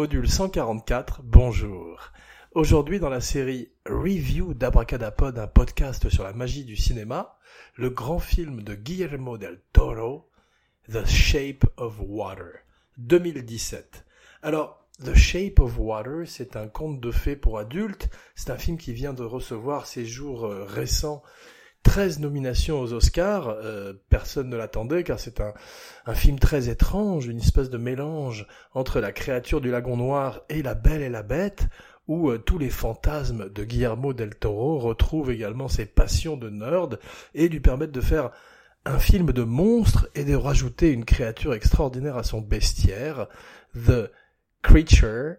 Module 144, bonjour. Aujourd'hui dans la série Review d'Abracadapod, un podcast sur la magie du cinéma, le grand film de Guillermo del Toro, The Shape of Water, 2017. Alors, The Shape of Water, c'est un conte de fées pour adultes, c'est un film qui vient de recevoir ces jours euh, récents 13 nominations aux Oscars, euh, personne ne l'attendait car c'est un, un, film très étrange, une espèce de mélange entre la créature du lagon noir et la belle et la bête, où euh, tous les fantasmes de Guillermo del Toro retrouvent également ses passions de nerd et lui permettent de faire un film de monstre et de rajouter une créature extraordinaire à son bestiaire, The Creature,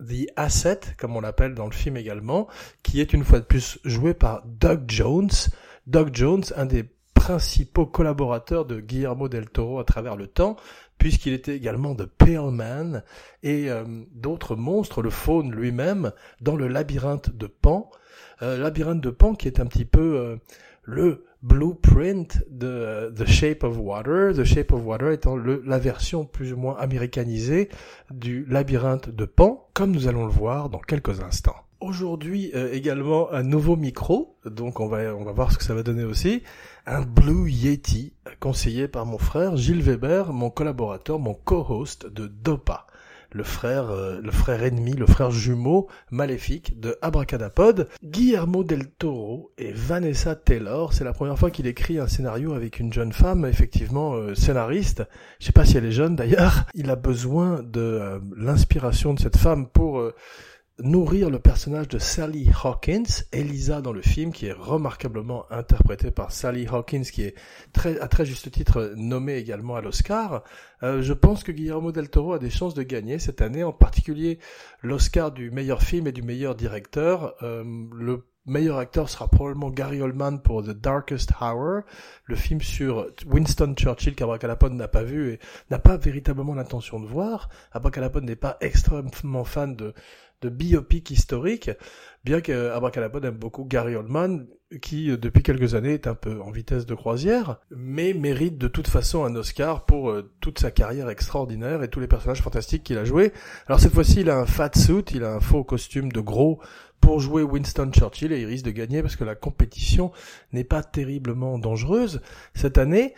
The Asset, comme on l'appelle dans le film également, qui est une fois de plus joué par Doug Jones, Doug Jones, un des principaux collaborateurs de Guillermo del Toro à travers le temps, puisqu'il était également de Pale Man et euh, d'autres monstres, le faune lui-même, dans le labyrinthe de Pan. Euh, labyrinthe de Pan qui est un petit peu euh, le blueprint de The Shape of Water, The Shape of Water étant la version plus ou moins américanisée du labyrinthe de Pan, comme nous allons le voir dans quelques instants. Aujourd'hui euh, également un nouveau micro, donc on va on va voir ce que ça va donner aussi. Un Blue Yeti conseillé par mon frère Gilles Weber, mon collaborateur, mon co-host de Dopa, le frère euh, le frère ennemi, le frère jumeau maléfique de Abracadapod. Guillermo del Toro et Vanessa Taylor, c'est la première fois qu'il écrit un scénario avec une jeune femme, effectivement euh, scénariste. Je sais pas si elle est jeune d'ailleurs. Il a besoin de l'inspiration de cette femme pour nourrir le personnage de Sally Hawkins, Elisa dans le film, qui est remarquablement interprétée par Sally Hawkins, qui est très, à très juste titre nommée également à l'Oscar. Euh, je pense que Guillermo del Toro a des chances de gagner cette année, en particulier l'Oscar du meilleur film et du meilleur directeur. Euh, le meilleur acteur sera probablement Gary Oldman pour The Darkest Hour, le film sur Winston Churchill qu'Abracadapod n'a pas vu et n'a pas véritablement l'intention de voir. Abracadapod n'est pas extrêmement fan de de biopic historique, bien que aime beaucoup Gary Oldman, qui euh, depuis quelques années est un peu en vitesse de croisière, mais mérite de toute façon un Oscar pour euh, toute sa carrière extraordinaire et tous les personnages fantastiques qu'il a joués. Alors cette fois-ci, il a un fat suit, il a un faux costume de gros pour jouer Winston Churchill et il risque de gagner parce que la compétition n'est pas terriblement dangereuse cette année.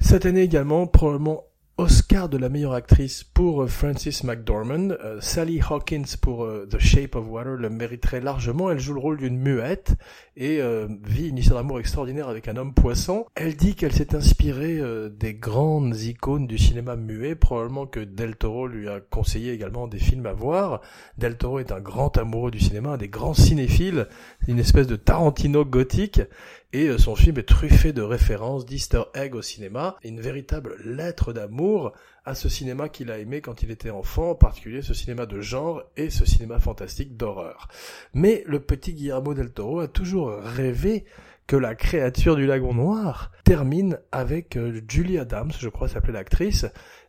Cette année également, probablement Oscar de la meilleure actrice pour euh, Frances McDormand. Euh, Sally Hawkins pour euh, The Shape of Water le mériterait largement. Elle joue le rôle d'une muette et vit une histoire d'amour extraordinaire avec un homme poisson. Elle dit qu'elle s'est inspirée des grandes icônes du cinéma muet, probablement que Del Toro lui a conseillé également des films à voir. Del Toro est un grand amoureux du cinéma, un des grands cinéphiles, une espèce de Tarantino gothique et euh, son film est truffé de références, d'easter eggs au cinéma, une véritable lettre d'amour à ce cinéma qu'il a aimé quand il était enfant, en particulier ce cinéma de genre et ce cinéma fantastique d'horreur. Mais le petit Guillermo del Toro a toujours rêvé que la créature du lagon noir termine avec euh, Julie Adams, je crois s'appelait l'actrice,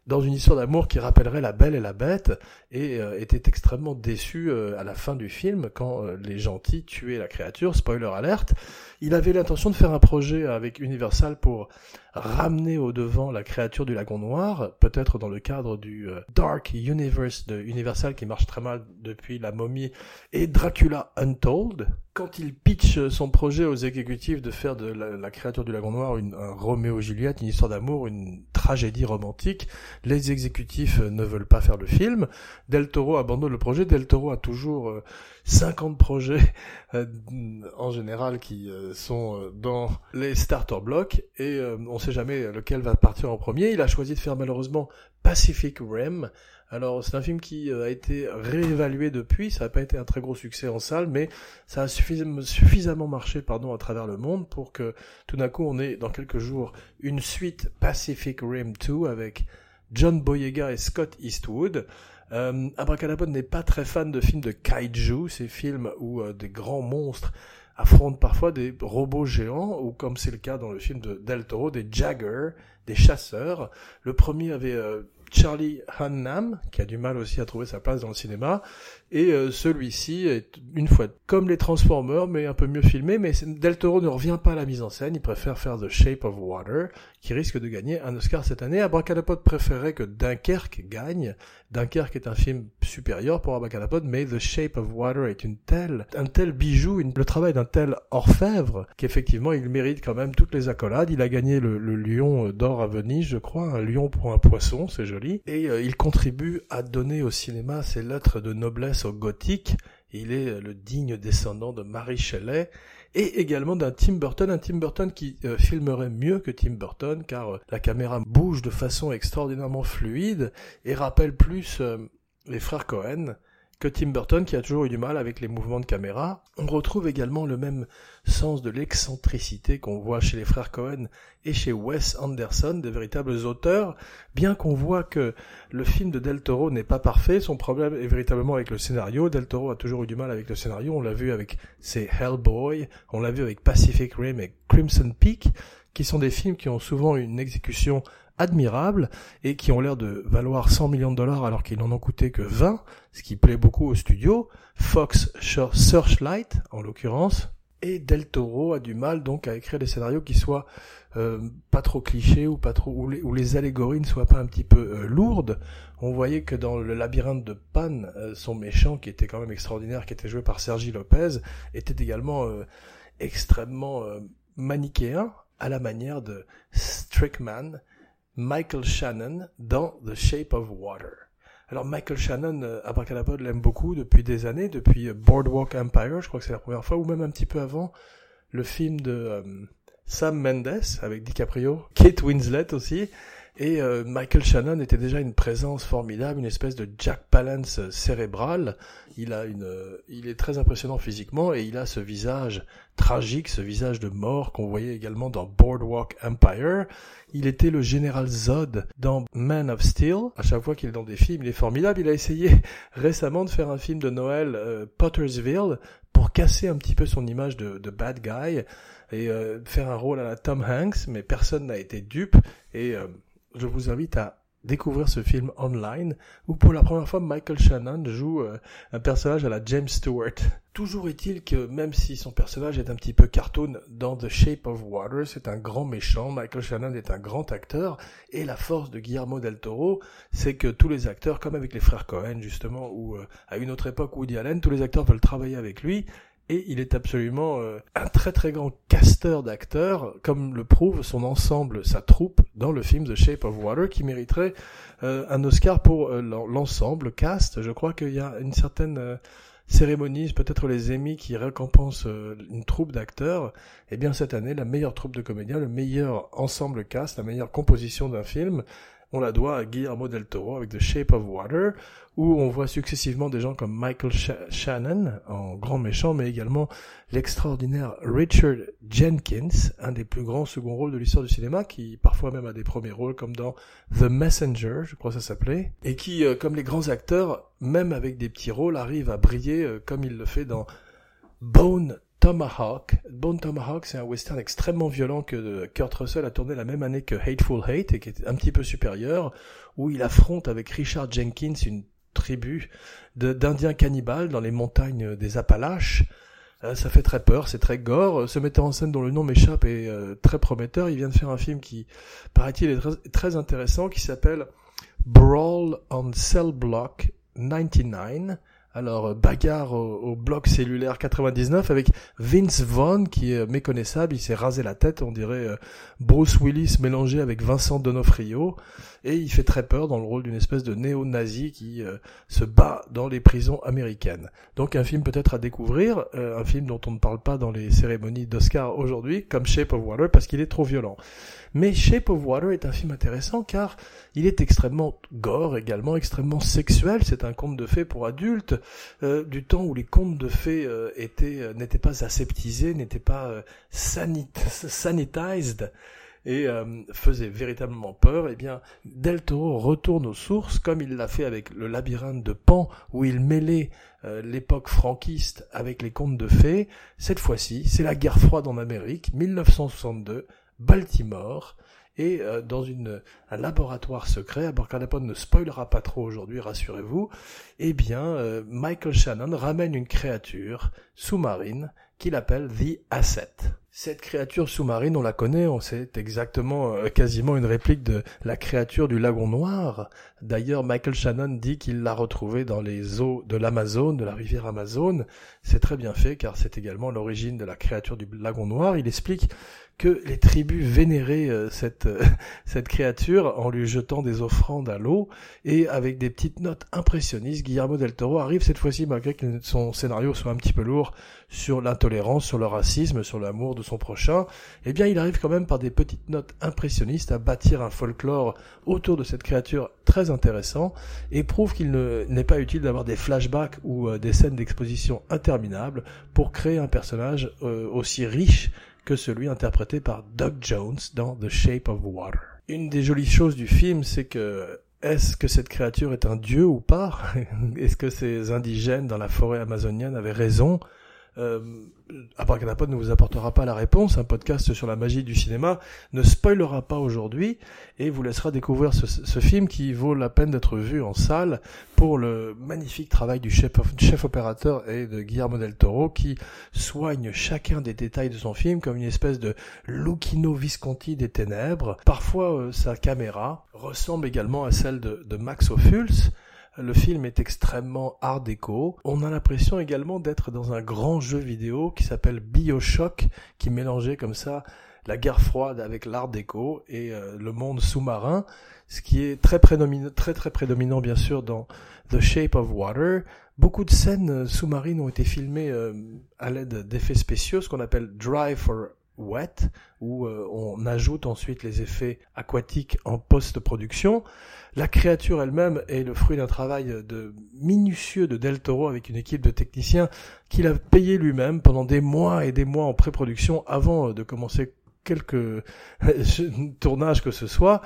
dans une histoire d'amour qui rappellerait La Belle et la Bête, et euh, était extrêmement déçu euh, à la fin du film quand euh, les gentils tuaient la créature, spoiler alerte. Il avait l'intention de faire un projet avec Universal pour ramener au devant la créature du lagon noir, peut-être dans le cadre du Dark Universe de Universal qui marche très mal depuis La Momie et Dracula Untold. Quand il pitch son projet aux exécutifs de faire de la, créature du lagon noir une, un Roméo Juliette, une histoire d'amour, une tragédie romantique, les exécutifs ne veulent pas faire le film. Del Toro abandonne le projet. Del Toro a toujours 50 euh, projets euh, en général qui euh, sont dans les starter blocks et on ne sait jamais lequel va partir en premier. Il a choisi de faire malheureusement Pacific Rim. Alors c'est un film qui a été réévalué depuis, ça n'a pas été un très gros succès en salle, mais ça a suffisamment, suffisamment marché pardon, à travers le monde pour que tout d'un coup on ait dans quelques jours une suite Pacific Rim 2 avec John Boyega et Scott Eastwood. Euh, Abracadabra n'est pas très fan de films de kaiju, ces films où euh, des grands monstres affrontent parfois des robots géants, ou comme c'est le cas dans le film de Del Toro, des Jagger, des chasseurs. Le premier avait euh, Charlie Hunnam, qui a du mal aussi à trouver sa place dans le cinéma, et euh, celui-ci est une fois comme les Transformers, mais un peu mieux filmé. Mais Del Toro ne revient pas à la mise en scène. Il préfère faire The Shape of Water, qui risque de gagner un Oscar cette année. Abracadapod préférait que Dunkerque gagne. Dunkerque est un film supérieur pour Abracadapod, mais The Shape of Water est une telle, un tel bijou, le travail d'un tel orfèvre, qu'effectivement il mérite quand même toutes les accolades. Il a gagné le, lion d'or à Venise, je crois, un lion pour un poisson, c'est joli. Et euh, il contribue à donner au cinéma ses lettres de noblesse au gothique. Il est le digne descendant de Marie Shelley et également d'un Tim Burton, un Tim Burton qui euh, filmerait mieux que Tim Burton car euh, la caméra bouge de façon extraordinairement fluide et rappelle plus euh, les frères Cohen que Tim Burton qui a toujours eu du mal avec les mouvements de caméra. On retrouve également le même sens de l'excentricité qu'on voit chez les frères Cohen et chez Wes Anderson, des véritables auteurs, bien qu'on voit que le film de Del Toro n'est pas parfait, son problème est véritablement avec le scénario. Del Toro a toujours eu du mal avec le scénario, on l'a vu avec ses Hellboy, on l'a vu avec Pacific Rim et Crimson Peak, qui sont des films qui ont souvent une exécution admirables et qui ont l'air de valoir 100 millions de dollars alors qu'ils n'en ont coûté que 20, ce qui plaît beaucoup au studio. Fox Searchlight, en l'occurrence. Et Del Toro a du mal donc à écrire des scénarios qui soient euh, pas trop clichés ou pas trop où les, allégories ne soient pas un petit peu euh, lourdes. On voyait que dans le labyrinthe de Pan, euh, son méchant qui était quand même extraordinaire, qui était joué par Sergi Lopez, était également extrêmement manichéen à la manière de Strickman Michael Shannon dans The Shape of Water. Alors Michael Shannon, euh, Abracadapod l'aime beaucoup depuis des années, depuis euh, Boardwalk Empire, je crois que c'est la première fois, ou même un petit peu avant, le film de euh, Sam Mendes avec DiCaprio, Kate Winslet aussi, et euh, Michael Shannon était déjà une présence formidable, une espèce de Jack Palance cérébral. Il a une, euh, il est très impressionnant physiquement et il a ce visage tragique, ce visage de mort qu'on voyait également dans Boardwalk Empire. Il était le général Zod dans Man of Steel. À chaque fois qu'il est dans des films, il est formidable. Il a essayé récemment de faire un film de Noël, euh, Pottersville, pour casser un petit peu son image de, de bad guy et faire un rôle à la Tom Hanks, mais personne n'a été dupe et je vous invite à découvrir ce film online où pour la première fois Michael Shannon joue euh, un personnage à la James Stewart. Toujours est-il que même si son personnage est un petit peu cartoon dans The Shape of Water, c'est un grand méchant, Michael Shannon est un grand acteur et la force de Guillermo del Toro, c'est que tous les acteurs, comme avec les frères Cohen justement, ou euh, à une autre époque Woody Allen, tous les acteurs veulent travailler avec lui et il est absolument euh, un très très grand casteur d'acteurs, comme le prouve son ensemble, sa troupe dans le film The Shape of Water, qui mériterait euh, un Oscar pour euh, l'ensemble, cast. Je crois qu'il y a une certaine cérémonie, peut-être les Emmy qui récompensent une troupe d'acteurs. Eh bien cette année, la meilleure troupe de comédiens, le meilleur ensemble cast, la meilleure composition d'un film, on la doit à Guillermo del Toro avec The Shape of Water, où on voit successivement des gens comme Michael Shannon en grand méchant, mais également l'extraordinaire Richard Jenkins, un des plus grands second rôles de l'histoire du cinéma, qui parfois même a des premiers rôles comme dans The Messenger, je crois que ça s'appelait, et qui, euh, comme les grands acteurs, même avec des petits rôles, arrive à briller euh, comme il le fait dans Bone Tomahawk. Bone Tomahawk, c'est un western extrêmement violent que Kurt Russell a tourné la même année que Hateful Hate et qui est un petit peu supérieur, où il affronte avec Richard Jenkins une tribu d'indiens cannibales dans les montagnes des Appalaches. Euh, ça fait très peur, c'est très gore. Ce metteur en scène dont le nom m'échappe est euh, très prometteur. Il vient de faire un film qui, paraît-il, est très, très intéressant, qui s'appelle Brawl on Cell Block 99 alors, euh, bagarre au, bloc cellulaire 99 avec Vince Vaughn qui est méconnaissable, il s'est rasé la tête, on dirait euh, Bruce Willis mélangé avec Vincent Donofrio, et il fait très peur dans le rôle d'une espèce de néo-nazi qui euh, se bat dans les prisons américaines. Donc un film peut-être à découvrir, un film dont on ne parle pas dans les cérémonies d'Oscar aujourd'hui, comme Shape of Water, parce qu'il est trop violent. Mais Shape of Water est un film intéressant car il est extrêmement gore également, extrêmement sexuel. C'est un conte de fées pour adultes euh, du temps où les contes de fées euh, euh, n'étaient pas aseptisés, n'étaient pas sanitized et faisaient véritablement peur, eh bien, Del Toro retourne aux sources, comme il l'a fait avec le labyrinthe de Pan, où il mêlait l'époque franquiste avec les contes de fées. Cette fois-ci, c'est la guerre froide en Amérique, 1962, Baltimore, et euh, dans un laboratoire secret, Abracadapod ne spoilera pas trop aujourd'hui, rassurez-vous, eh bien, euh, Michael Shannon ramène une créature sous-marine qu'il appelle The Asset. Cette créature sous-marine, on la connaît, on sait exactement, euh, quasiment une réplique de la créature du lagon noir. D'ailleurs, Michael Shannon dit qu'il l'a retrouvée dans les eaux de l'Amazone, de la rivière Amazone. C'est très bien fait car c'est également l'origine de la créature du lagon noir. Il explique que les tribus vénéraient euh, cette, euh, cette créature en lui jetant des offrandes à l'eau et avec des petites notes impressionnistes, Guillermo del Toro arrive cette fois-ci, malgré que son scénario soit un petit peu lourd, sur l'intolérance, sur le racisme, sur l'amour de son prochain, eh bien il arrive quand même par des petites notes impressionnistes à bâtir un folklore autour de cette créature très intéressant et prouve qu'il n'est pas utile d'avoir des flashbacks ou euh, des scènes d'exposition interminables pour créer un personnage aussi riche que celui interprété par Doug Jones dans The Shape of Water. Une des jolies choses du film, c'est que est-ce que cette créature est un dieu ou pas? Est-ce que ces indigènes dans la forêt amazonienne avaient raison? Euh, Abracadapod ne vous apportera pas la réponse. Un podcast sur la magie du cinéma ne spoilera pas aujourd'hui et vous laissera découvrir ce, film qui vaut la peine d'être vu en salle pour le magnifique travail du chef, opérateur et de Guillermo del Toro qui soigne chacun des détails de son film comme une espèce de Lucchino Visconti des ténèbres. Parfois, euh, sa caméra ressemble également à celle de, de Max Ophuls le film est extrêmement art déco. On a l'impression également d'être dans un grand jeu vidéo qui s'appelle Bioshock, qui mélangeait comme ça la guerre froide avec l'art déco et euh, le monde sous-marin, ce qui est très très prédominant bien sûr dans The Shape of Water. Beaucoup de scènes sous-marines ont été filmées euh, à l'aide d'effets spéciaux, ce qu'on appelle Dry for wet, où euh, on ajoute ensuite les effets aquatiques en post-production. La créature elle-même est le fruit d'un travail de minutieux de Del Toro avec une équipe de techniciens qu'il a payé lui-même pendant des mois et des mois en pré-production avant de commencer quelques tournages que ce soit.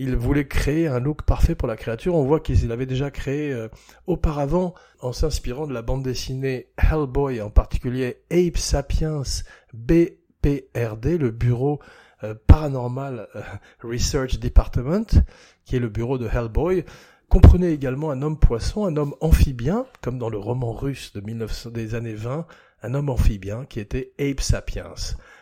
Il voulait créer un look parfait pour la créature. On voit qu'il avait déjà créé euh, auparavant en s'inspirant de la bande dessinée Hellboy, en particulier Ape Sapiens BPRD, le bureau euh, Paranormal euh, Research Department, qui est le bureau de Hellboy, comprenait également un homme poisson, un homme amphibien, comme dans le roman russe de 1900, des années 20, un homme amphibien qui était Ape Sapiens.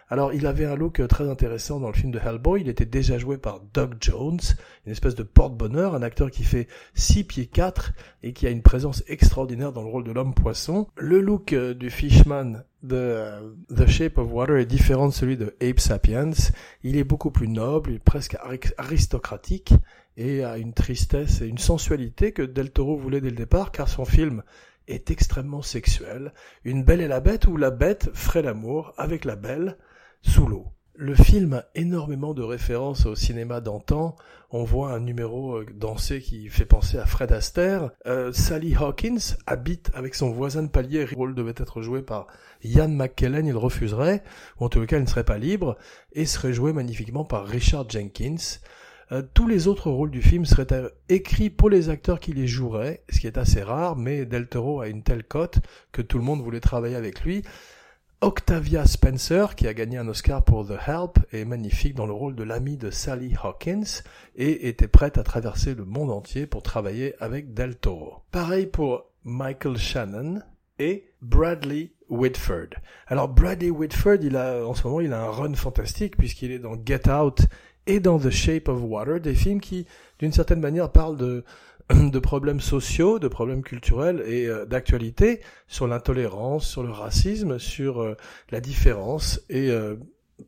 Alors il avait un look euh, très intéressant dans le film de Hellboy, il était déjà joué par Doug Jones, une espèce de porte-bonheur, un acteur qui fait 6 pieds 4 et qui a une présence extraordinaire dans le rôle de l'homme poisson. Le look euh, du Fishman de The Shape of Water est différent de celui de Ape Sapiens. Il est beaucoup plus noble, presque aristocratique et a une tristesse et une sensualité que Del Toro voulait dès le départ, car son film est extrêmement sexuel. Une belle et la bête où la bête ferait l'amour avec la belle sous l'eau. Le film a énormément de références au cinéma d'antan. On voit un numéro euh, dansé qui fait penser à Fred Astaire. Euh, Sally Hawkins habite avec son voisin de palier. Le rôle devait être joué par Ian McKellen. Il refuserait, ou en tout cas il ne serait pas libre, et serait joué magnifiquement par Richard Jenkins. Euh, tous les autres rôles du film seraient écrits pour les acteurs qui les joueraient, ce qui est assez rare, mais Del Toro a une telle cote que tout le monde voulait travailler avec lui. Octavia Spencer, qui a gagné un Oscar pour The Help, est magnifique dans le rôle de l'ami de Sally Hawkins et était prête à traverser le monde entier pour travailler avec Del Toro. Pareil pour Michael Shannon et Bradley Whitford. Alors Bradley Whitford, il a en ce moment, il a un run fantastique puisqu'il est dans Get Out et dans The Shape of Water, des films qui, d'une certaine manière, parlent de, de problèmes sociaux, de problèmes culturels et euh, d'actualité sur l'intolérance, sur le racisme, sur euh, la différence. Et euh,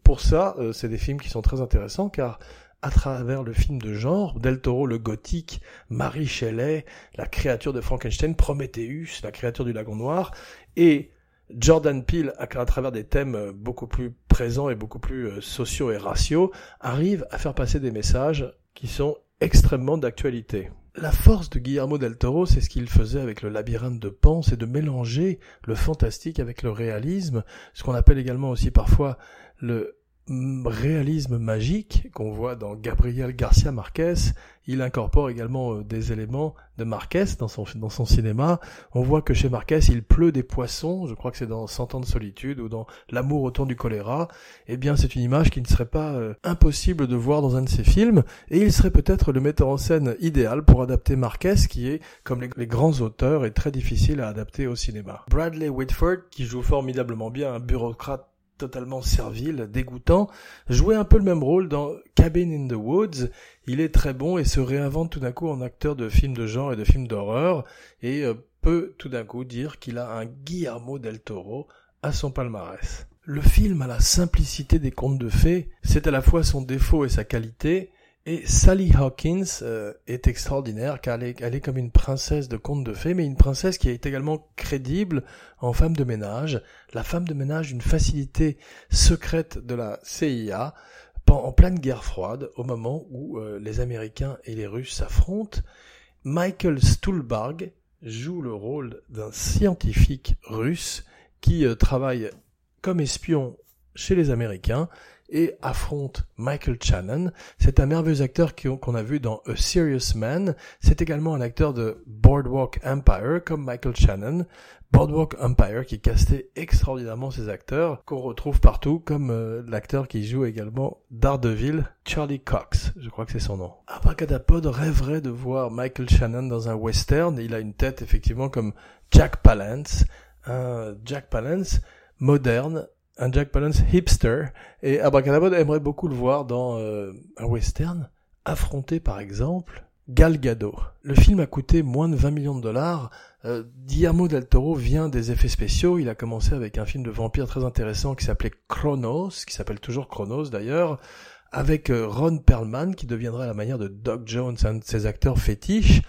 pour ça, c'est des films qui sont très intéressants car à travers le film de genre, Del Toro le gothique, Marie Shelley, la créature de Frankenstein, Prometheus, la créature du lagon noir, et Jordan Peele, à travers des thèmes beaucoup plus présents et beaucoup plus sociaux et raciaux, arrive à faire passer des messages qui sont extrêmement d'actualité. La force de Guillermo del Toro, c'est ce qu'il faisait avec le labyrinthe de Pan, c'est de mélanger le fantastique avec le réalisme, ce qu'on appelle également aussi parfois le réalisme magique qu'on voit dans Gabriel Garcia Marquez, il incorpore également euh, des éléments de Marquez dans son, cinéma. On voit que chez Marquez, il pleut des poissons, je crois que c'est dans Cent ans de solitude ou dans L'amour autour du choléra. Eh bien, c'est une image qui ne serait pas euh, impossible de voir dans un de ses films, et il serait peut-être le metteur en scène idéal pour adapter Marquez, qui est, comme les, les grands auteurs, est très difficile à adapter au cinéma. Bradley Whitford, qui joue formidablement bien un bureaucrate totalement servile, dégoûtant, jouait un peu le même rôle dans Cabin in the Woods. Il est très bon et se réinvente tout d'un coup en acteur de films de genre et de films d'horreur et euh, peut tout d'un coup dire qu'il a un Guillermo del Toro à son palmarès. Le film a la simplicité des contes de fées, c'est à la fois son défaut et sa qualité, et Sally Hawkins euh, est extraordinaire car elle est, comme une princesse de conte de fées, mais une princesse qui est également crédible en femme de ménage, la femme de ménage d'une facilité secrète de la CIA en pleine guerre froide, au moment où euh, les Américains et les Russes s'affrontent. Michael Stuhlbarg joue le rôle d'un scientifique russe qui euh, travaille comme espion chez les Américains et affronte Michael Shannon. C'est un merveilleux acteur qu'on a vu dans A Serious Man. C'est également un acteur de Boardwalk Empire comme Michael Shannon. Boardwalk Empire qui castait extraordinairement ses acteurs qu'on retrouve partout comme euh, l'acteur qui joue également Daredevil, Charlie Cox, je crois que c'est son nom. Abracadapod rêverait de voir Michael Shannon dans un western. Il a une tête effectivement comme Jack Palance, un Jack Palance moderne un Jack Palance hipster, et Abracadabra aimerait beaucoup le voir dans euh, un western, affronter par exemple Gal Gadot. Le film a coûté moins de 20 millions de dollars. Euh, Guillermo del Toro vient des effets spéciaux. Il a commencé avec un film de vampire très intéressant qui s'appelait Chronos, qui s'appelle toujours Chronos d'ailleurs, avec euh, Ron Perlman qui deviendra à la manière de Doc Jones, un de ses acteurs fétiches.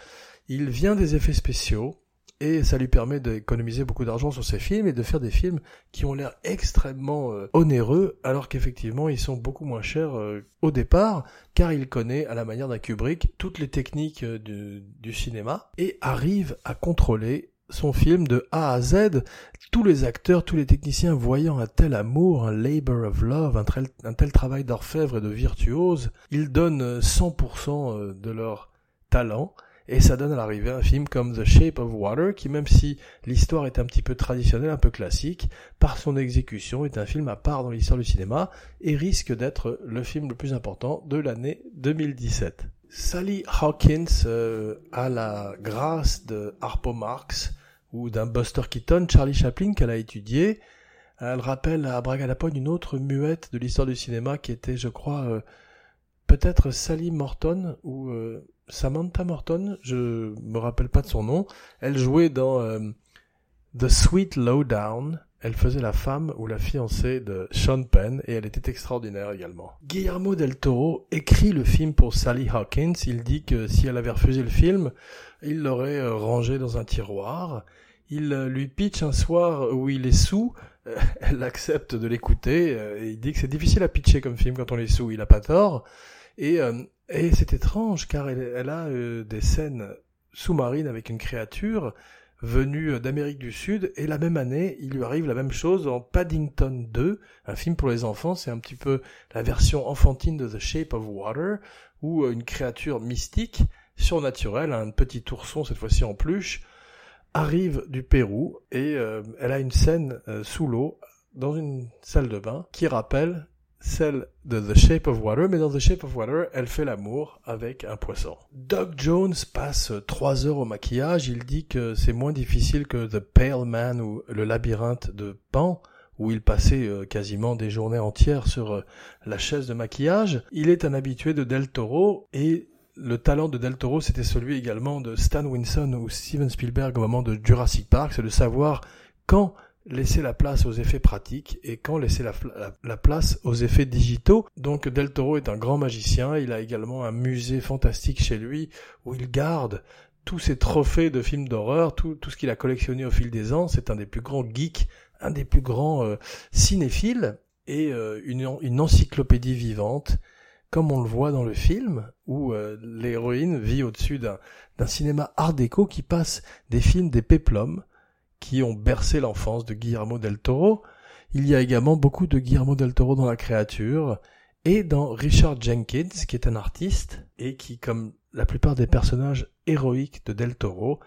Il vient des effets spéciaux et ça lui permet d'économiser beaucoup d'argent sur ses films et de faire des films qui ont l'air extrêmement euh, onéreux alors qu'effectivement ils sont beaucoup moins chers euh, au départ car il connaît à la manière d'un Kubrick toutes les techniques euh, du, cinéma et arrive à contrôler son film de A à Z, tous les acteurs, tous les techniciens voyant un tel amour, un labor of love, un, tel, un tel travail d'orfèvre et de virtuose, ils donnent 100% de leur talent et ça donne à l'arrivée un film comme The Shape of Water, qui même si l'histoire est un petit peu traditionnelle, un peu classique, par son exécution est un film à part dans l'histoire du cinéma, et risque d'être le film le plus important de l'année 2017. Sally Hawkins euh, a la grâce de Harpo Marx ou d'un Buster Keaton, Charlie Chaplin qu'elle a étudié. Elle rappelle à Bragadapone une autre muette de l'histoire du cinéma qui était, je crois, euh, peut-être Sally Morton ou euh, Samantha Morton, je me rappelle pas de son nom. Elle jouait dans euh, The Sweet Lowdown. Elle faisait la femme ou la fiancée de Sean Penn et elle était extraordinaire également. Guillermo del Toro écrit le film pour Sally Hawkins. Il dit que si elle avait refusé le film, il l'aurait euh, rangé dans un tiroir. Il lui pitch un soir où il est sous. Elle accepte de l'écouter. Et il dit que c'est difficile à pitcher comme film quand on est sous. Il a pas tort. Et et c'est étrange car elle, a euh, des scènes sous-marines avec une créature venue euh, d'Amérique du Sud et la même année, il lui arrive la même chose en Paddington 2, un film pour les enfants, c'est un petit peu la version enfantine de The Shape of Water où euh, une créature mystique, surnaturelle, un petit ourson cette fois-ci en peluche, arrive du Pérou et elle a une scène sous l'eau dans une salle de bain qui rappelle celle de The Shape of Water, mais dans The Shape of Water, elle fait l'amour avec un poisson. Doug Jones passe trois heures au maquillage, il dit que c'est moins difficile que The Pale Man ou Le Labyrinthe de Pan, où il passait euh, quasiment des journées entières sur euh, la chaise de maquillage. Il est un habitué de Del Toro et le talent de Del Toro, c'était celui également de Stan Winston ou Steven Spielberg au moment de Jurassic Park, c'est de savoir quand laisser la place aux effets pratiques et quand laisser la, place aux effets digitaux. Donc Del Toro est un grand magicien, il a également un musée fantastique chez lui où il garde tous ses trophées de films d'horreur, tout, ce qu'il a collectionné au fil des ans. C'est un des plus grands geeks, un des plus grands euh, cinéphiles et euh, une, une, encyclopédie vivante, comme on le voit dans le film, où euh, l'héroïne vit au-dessus d'un cinéma art déco qui passe des films des péplums qui ont bercé l'enfance de Guillermo del Toro. Il y a également beaucoup de Guillermo del Toro dans La créature et dans Richard Jenkins, qui est un artiste et qui, comme la plupart des personnages héroïques de del Toro,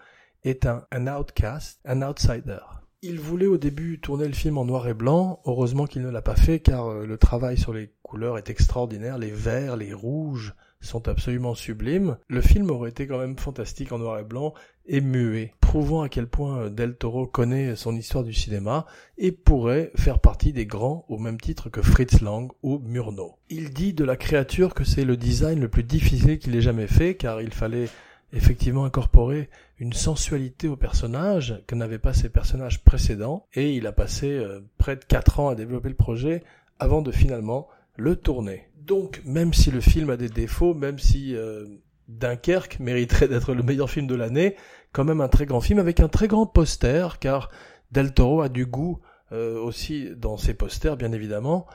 est un, outcast, un outsider. Il voulait au début tourner le film en noir et blanc, heureusement qu'il ne l'a pas fait car le travail sur les couleurs est extraordinaire, les verts, les rouges sont absolument sublimes. Le film aurait été quand même fantastique en noir et blanc et muet, prouvant à quel point euh, Del Toro connaît son histoire du cinéma et pourrait faire partie des grands au même titre que Fritz Lang ou Murnau. Il dit de la créature que c'est le design le plus difficile qu'il ait jamais fait car il fallait effectivement incorporer une sensualité au personnage que n'avaient pas ses personnages précédents et il a passé euh, près de 4 ans à développer le projet avant de finalement le tourner. Donc même si le film a des défauts, même si euh, Dunkerque mériterait d'être le meilleur film de l'année, quand même un très grand film avec un très grand poster car Del Toro a du goût euh, aussi dans ses posters bien évidemment.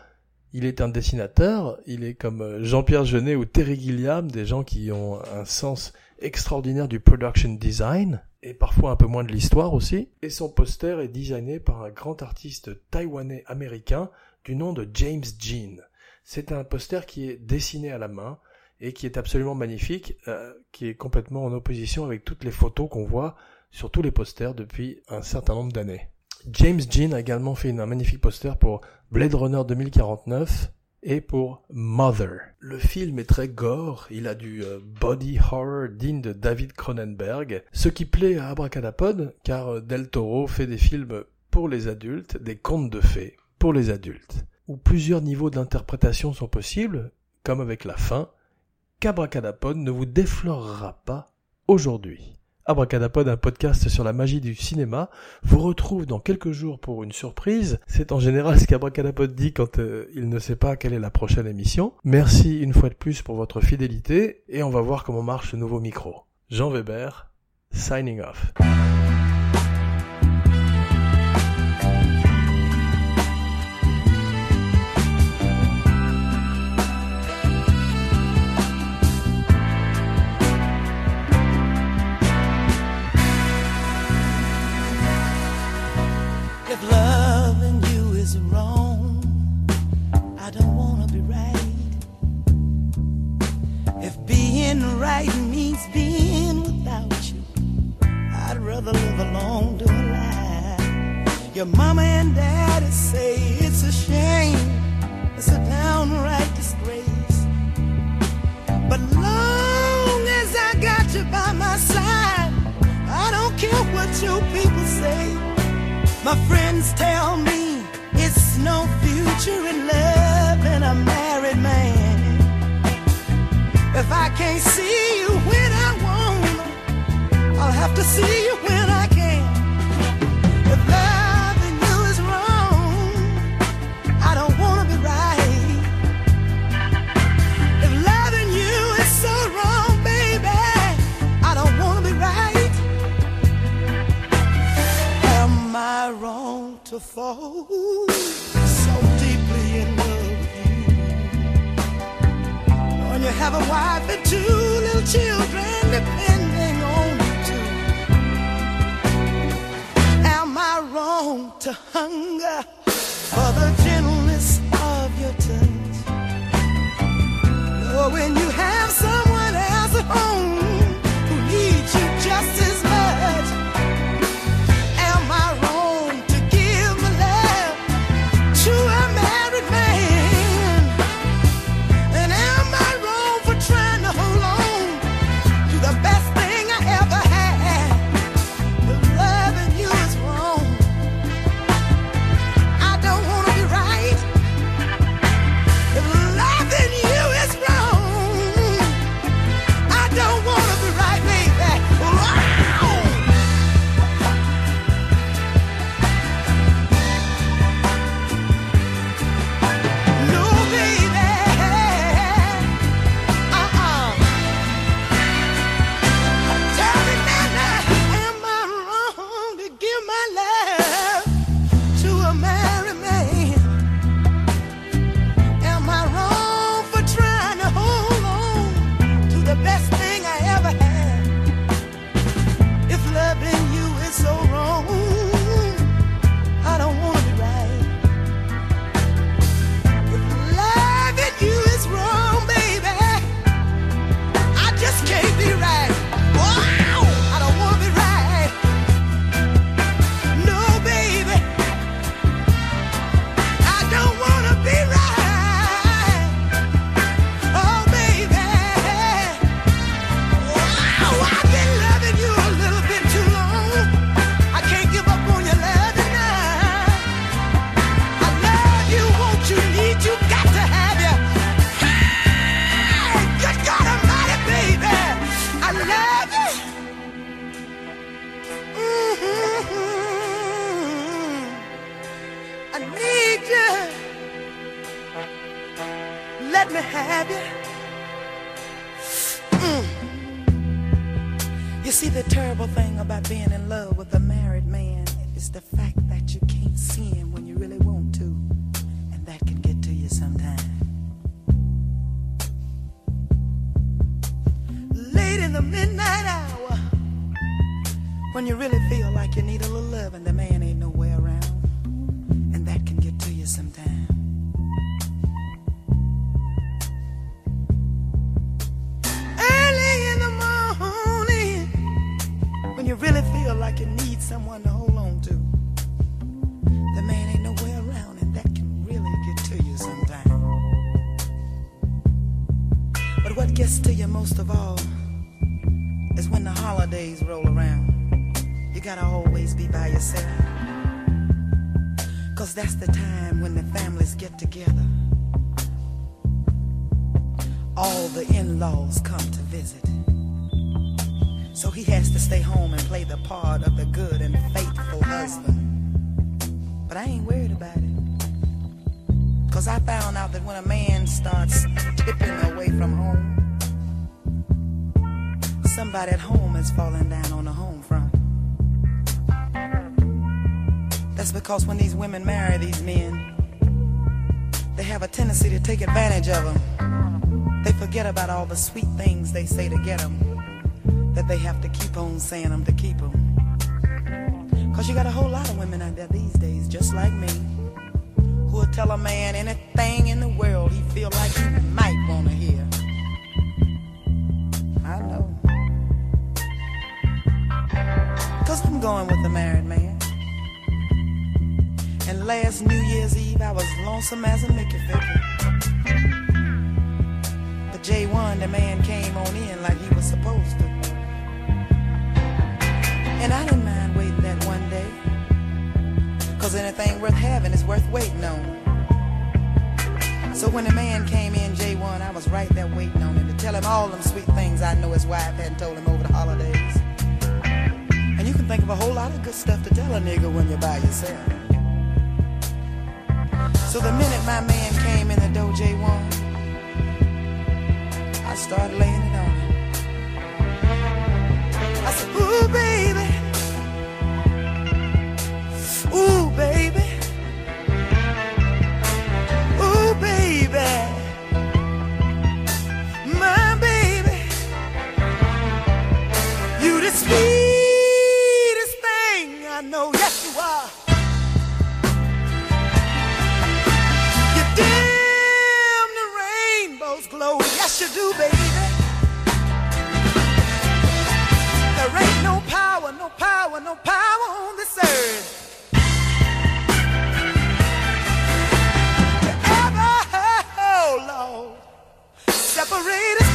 Il est un dessinateur, il est comme Jean-Pierre Jeunet ou Terry Gilliam, des gens qui ont un sens extraordinaire du production design, et parfois un peu moins de l'histoire aussi, et son poster est designé par un grand artiste taïwanais américain du nom de James Jean. C'est un poster qui est dessiné à la main et qui est absolument magnifique, euh, qui est complètement en opposition avec toutes les photos qu'on voit sur tous les posters depuis un certain nombre d'années. James Jean a également fait un magnifique poster pour Blade Runner 2049, et pour Mother. Le film est très gore, il a du euh, body horror digne de David Cronenberg, ce qui plaît à Abracadapod car euh, Del Toro fait des films pour les adultes, des contes de fées pour les adultes, où plusieurs niveaux d'interprétation sont possibles, comme avec la fin, qu'Abracadapod ne vous déflorera pas aujourd'hui. Abracadapod, un podcast sur la magie du cinéma, vous retrouve dans quelques jours pour une surprise. C'est en général ce qu'Abracadapod dit quand euh, il ne sait pas quelle est la prochaine émission. Merci une fois de plus pour votre fidélité et on va voir comment marche ce nouveau micro. Jean Weber, signing off. I'd live alone than a lie. Your mama and daddy say it's a shame, it's a downright disgrace. But long as I got you by my side, I don't care what your people say. My friends tell me it's no future in love and a married man. If I can't see you when I want, I'll have to see you wrong fall so deeply in love? when you have a wife and two little children depending on you too. Am I wrong to hunger for the gentleness of your touch? Knowing you have someone else at home You see, the terrible thing about being in love with a married man is the fact that you can't see him when you really want to, and that can get to you sometimes. Late in the midnight hour, when you really feel like you need a little love and the man ain't nowhere around, like you need someone to hold on to, the man ain't nowhere around, and that can really get to you sometimes. But what gets to you most of all is when the holidays roll around. You gotta always be by yourself. Cause that's the time when the families get together. All the in laws come to visit. So he has to stay home and play the part of the good and faithful husband. But I ain't worried about it. Cause I found out that when a man starts tipping away from home, somebody at home is falling down on the home front. That's because when these women marry these men, they have a tendency to take advantage of them. They forget about all the sweet things they say to get them, that they have to keep on saying them to keep them. Cause you got a whole lot of women out there these days, just like me, who will tell a man anything in the world he feel like he might want to hear. I know. Cause I'm going with a married man. And last New Year's Eve, I was lonesome as a Mickey Vicky. But J1, the man came on in like he was supposed worth is worth waiting on. So when the man came in, J1, I was right there waiting on him to tell him all them sweet things I know his wife hadn't told him over the holidays. And you can think of a whole lot of good stuff to tell a nigga when you're by yourself. So the minute my man came in the door, J1, I started laying it on him. I said, Ooh, baby. There ain't no power, no power, no power on this earth. ever, oh Lord, separate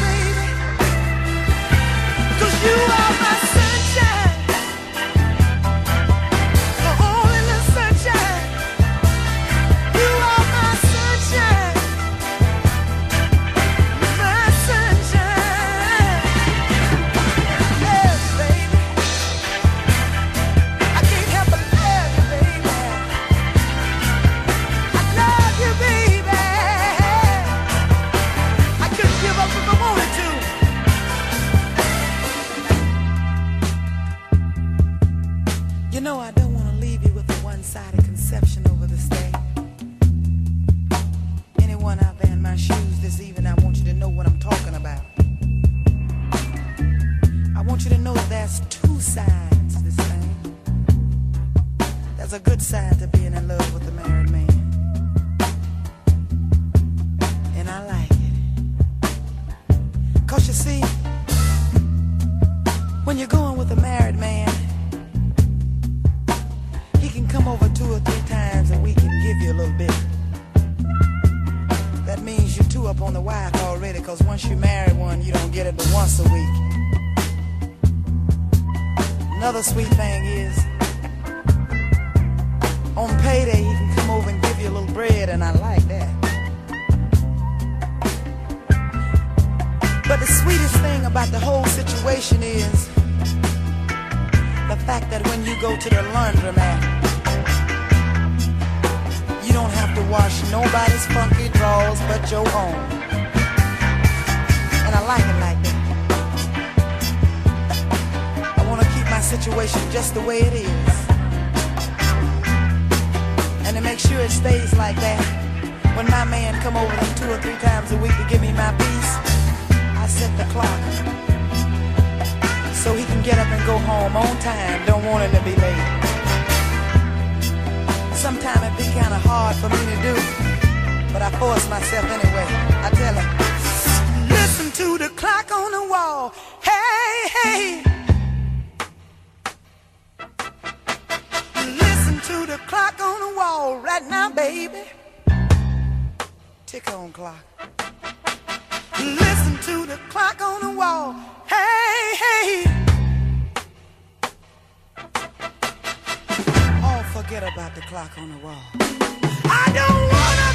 want you to know there's two sides to this thing. There's a good side to being in love with a married man. Just the way it is. And to make sure it stays like that, when my man come over them two or three times a week to give me my piece, I set the clock so he can get up and go home on time. Don't want him to be late. Sometimes it be kind of hard for me to do, but I force myself anyway. I tell him, listen to the clock on the wall. Hey, hey. To the clock on the wall right now, baby. Tick on clock. Listen to the clock on the wall. Hey, hey. Oh, forget about the clock on the wall. I don't wanna.